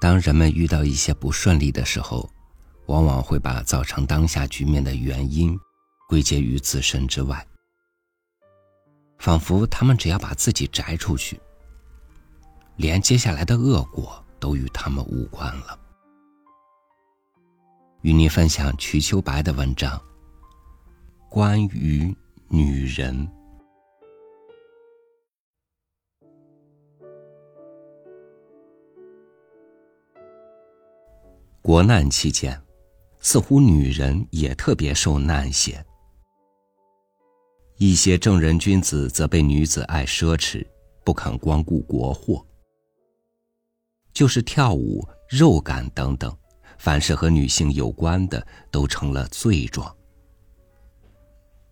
当人们遇到一些不顺利的时候，往往会把造成当下局面的原因归结于自身之外，仿佛他们只要把自己摘出去，连接下来的恶果都与他们无关了。与您分享瞿秋白的文章，关于女人。国难期间，似乎女人也特别受难些。一些正人君子则被女子爱奢侈，不肯光顾国货。就是跳舞、肉感等等，凡是和女性有关的，都成了罪状。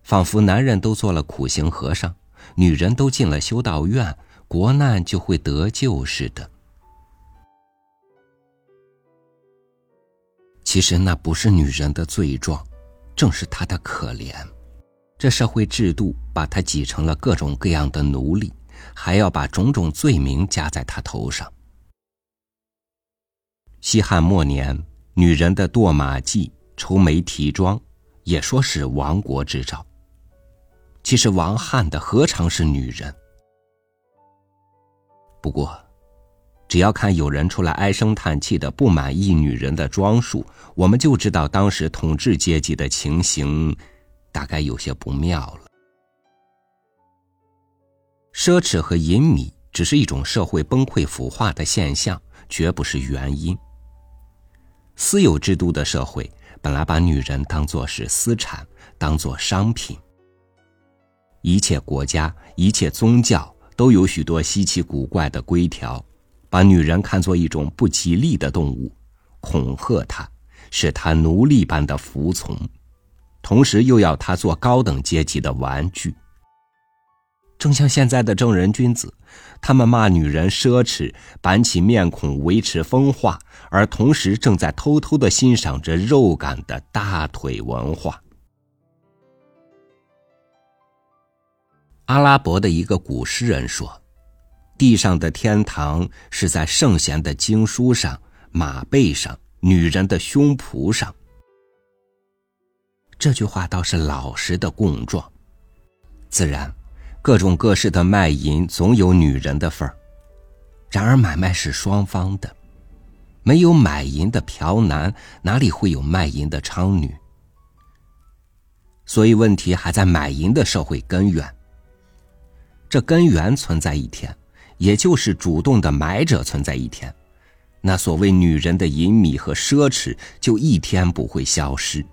仿佛男人都做了苦行和尚，女人都进了修道院，国难就会得救似的。其实那不是女人的罪状，正是她的可怜。这社会制度把她挤成了各种各样的奴隶，还要把种种罪名加在她头上。西汉末年，女人的堕马髻、愁眉提妆，也说是亡国之兆。其实亡汉的何尝是女人？不过。只要看有人出来唉声叹气的不满意女人的装束，我们就知道当时统治阶级的情形，大概有些不妙了。奢侈和淫靡只是一种社会崩溃腐化的现象，绝不是原因。私有制度的社会本来把女人当作是私产，当作商品。一切国家、一切宗教都有许多稀奇古怪的规条。把女人看作一种不吉利的动物，恐吓她，使她奴隶般的服从，同时又要她做高等阶级的玩具。正像现在的正人君子，他们骂女人奢侈，板起面孔维持风化，而同时正在偷偷的欣赏着肉感的大腿文化。阿拉伯的一个古诗人说。地上的天堂是在圣贤的经书上、马背上、女人的胸脯上。这句话倒是老实的供状。自然，各种各式的卖淫总有女人的份儿。然而买卖是双方的，没有买淫的嫖男，哪里会有卖淫的娼女？所以问题还在买淫的社会根源。这根源存在一天。也就是主动的买者存在一天，那所谓女人的淫靡和奢侈就一天不会消失。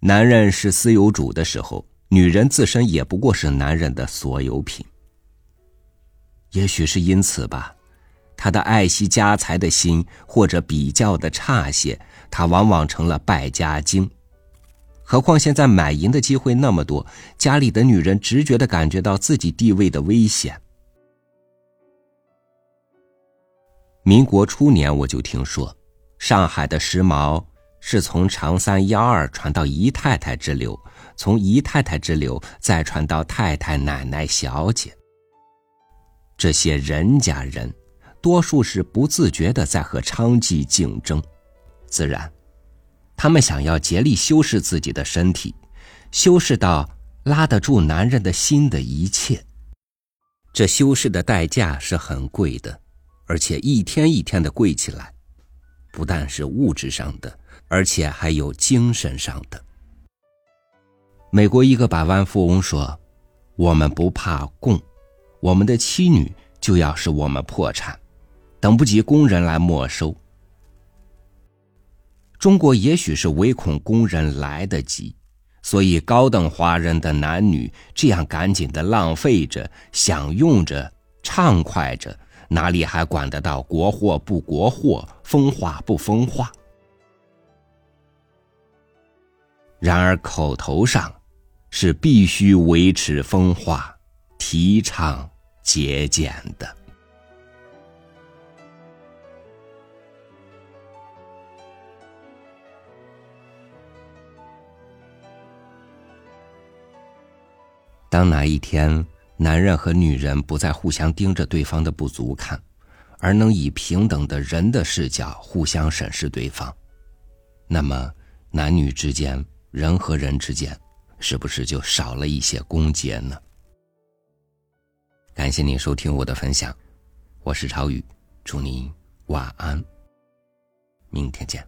男人是私有主的时候，女人自身也不过是男人的所有品。也许是因此吧，他的爱惜家财的心或者比较的差些，他往往成了败家精。何况现在买淫的机会那么多，家里的女人直觉的感觉到自己地位的危险。民国初年，我就听说，上海的时髦是从长三幺二传到姨太太之流，从姨太太之流再传到太太、奶奶、小姐。这些人家人，多数是不自觉的在和娼妓竞争，自然。他们想要竭力修饰自己的身体，修饰到拉得住男人的心的一切。这修饰的代价是很贵的，而且一天一天的贵起来，不但是物质上的，而且还有精神上的。美国一个百万富翁说：“我们不怕供，我们的妻女就要使我们破产，等不及工人来没收。”中国也许是唯恐工人来得及，所以高等华人的男女这样赶紧的浪费着、享用着、畅快着，哪里还管得到国货不国货、风化不风化？然而口头上是必须维持风化，提倡节俭的。当哪一天男人和女人不再互相盯着对方的不足看，而能以平等的人的视角互相审视对方，那么男女之间、人和人之间，是不是就少了一些攻讦呢？感谢您收听我的分享，我是超宇，祝您晚安，明天见。